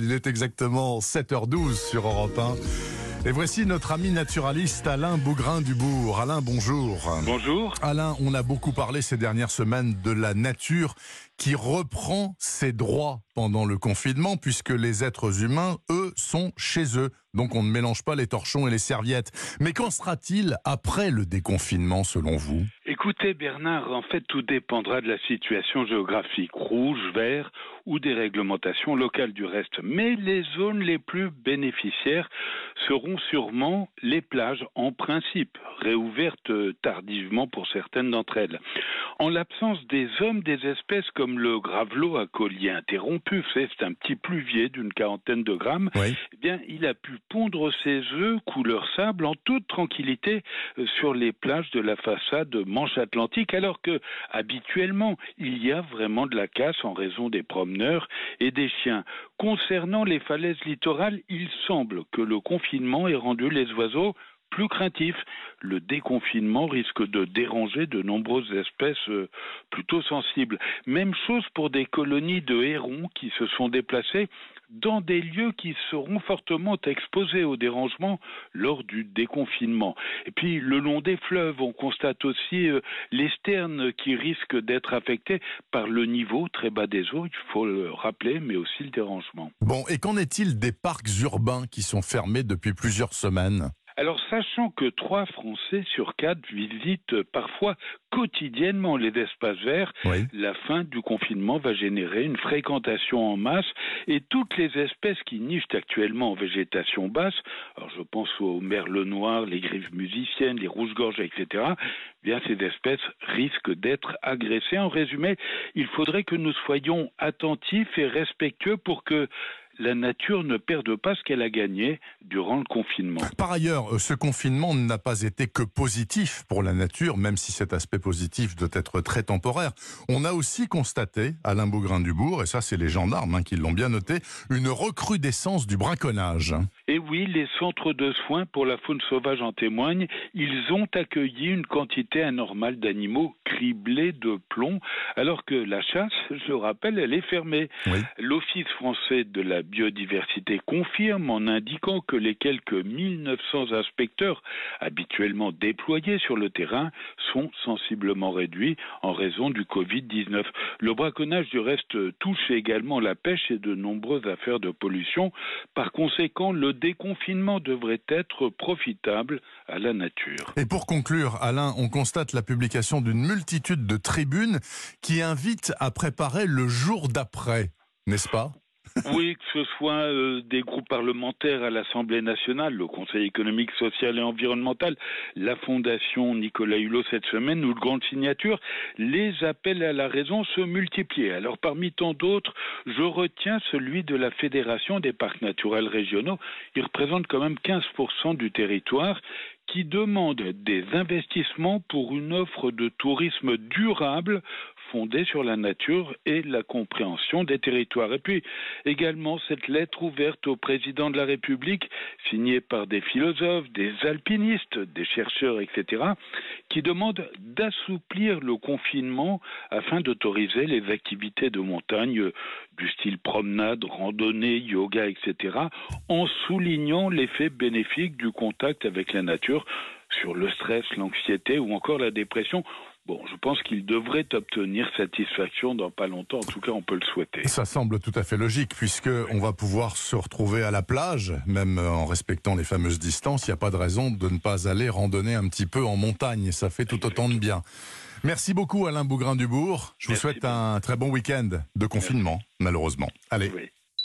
Il est exactement 7h12 sur Europe 1. Et voici notre ami naturaliste Alain Bougrain-Dubourg. Alain, bonjour. Bonjour. Alain, on a beaucoup parlé ces dernières semaines de la nature qui reprend ses droits pendant le confinement, puisque les êtres humains, eux, sont chez eux. Donc on ne mélange pas les torchons et les serviettes. Mais qu'en sera-t-il après le déconfinement, selon vous? Écoutez, Bernard, en fait, tout dépendra de la situation géographique, rouge, vert ou des réglementations locales du reste. Mais les zones les plus bénéficiaires seront sûrement les plages, en principe, réouvertes tardivement pour certaines d'entre elles. En l'absence des hommes, des espèces comme le gravelot à collier interrompu, c'est un petit pluvier d'une quarantaine de grammes, eh bien, il a pu pondre ses œufs couleur sable en toute tranquillité euh, sur les plages de la façade Manche Atlantique, alors que habituellement il y a vraiment de la casse en raison des promeneurs et des chiens. Concernant les falaises littorales, il semble que le confinement ait rendu les oiseaux plus craintif. Le déconfinement risque de déranger de nombreuses espèces euh, plutôt sensibles. Même chose pour des colonies de hérons qui se sont déplacées dans des lieux qui seront fortement exposés au dérangement lors du déconfinement. Et puis le long des fleuves, on constate aussi euh, les sternes qui risquent d'être affectés par le niveau très bas des eaux, il faut le rappeler, mais aussi le dérangement. Bon, et qu'en est-il des parcs urbains qui sont fermés depuis plusieurs semaines? Sachant que trois Français sur quatre visitent parfois quotidiennement les espaces verts, la fin du confinement va générer une fréquentation en masse et toutes les espèces qui nichent actuellement en végétation basse, alors je pense aux merles noirs, les griffes musiciennes, les rouges-gorges, etc., eh bien ces espèces risquent d'être agressées. En résumé, il faudrait que nous soyons attentifs et respectueux pour que la nature ne perde pas ce qu'elle a gagné durant le confinement. Par ailleurs, euh, ce confinement n'a pas été que positif pour la nature, même si cet aspect positif doit être très temporaire. On a aussi constaté, Alain Beaugrain-Dubourg, et ça c'est les gendarmes hein, qui l'ont bien noté, une recrudescence du braconnage. Oui, les centres de soins pour la faune sauvage en témoignent. Ils ont accueilli une quantité anormale d'animaux criblés de plomb, alors que la chasse, je rappelle, elle est fermée. L'Office français de la biodiversité confirme en indiquant que les quelques 1900 inspecteurs habituellement déployés sur le terrain sont sensiblement réduits en raison du Covid-19. Le braconnage du reste touche également la pêche et de nombreuses affaires de pollution. Par conséquent, le déconfinement devrait être profitable à la nature. Et pour conclure, Alain, on constate la publication d'une multitude de tribunes qui invitent à préparer le jour d'après, n'est-ce pas? Oui, que ce soit euh, des groupes parlementaires à l'Assemblée nationale, le Conseil économique, social et environnemental, la Fondation Nicolas Hulot cette semaine ou le Grande Signature, les appels à la raison se multiplient. Alors parmi tant d'autres, je retiens celui de la Fédération des parcs naturels régionaux. Il représente quand même 15% du territoire qui demande des investissements pour une offre de tourisme durable fondée sur la nature et la compréhension des territoires. Et puis également cette lettre ouverte au président de la République, signée par des philosophes, des alpinistes, des chercheurs, etc., qui demande d'assouplir le confinement afin d'autoriser les activités de montagne du style promenade, randonnée, yoga, etc., en soulignant l'effet bénéfique du contact avec la nature sur le stress, l'anxiété ou encore la dépression. Bon, je pense qu'il devrait obtenir satisfaction dans pas longtemps. En tout cas, on peut le souhaiter. Ça semble tout à fait logique, puisque on va pouvoir se retrouver à la plage, même en respectant les fameuses distances. Il n'y a pas de raison de ne pas aller randonner un petit peu en montagne. Ça fait tout autant de bien. Merci beaucoup, Alain Bougrain-Dubourg. Je vous souhaite un très bon week-end de confinement, malheureusement. Allez.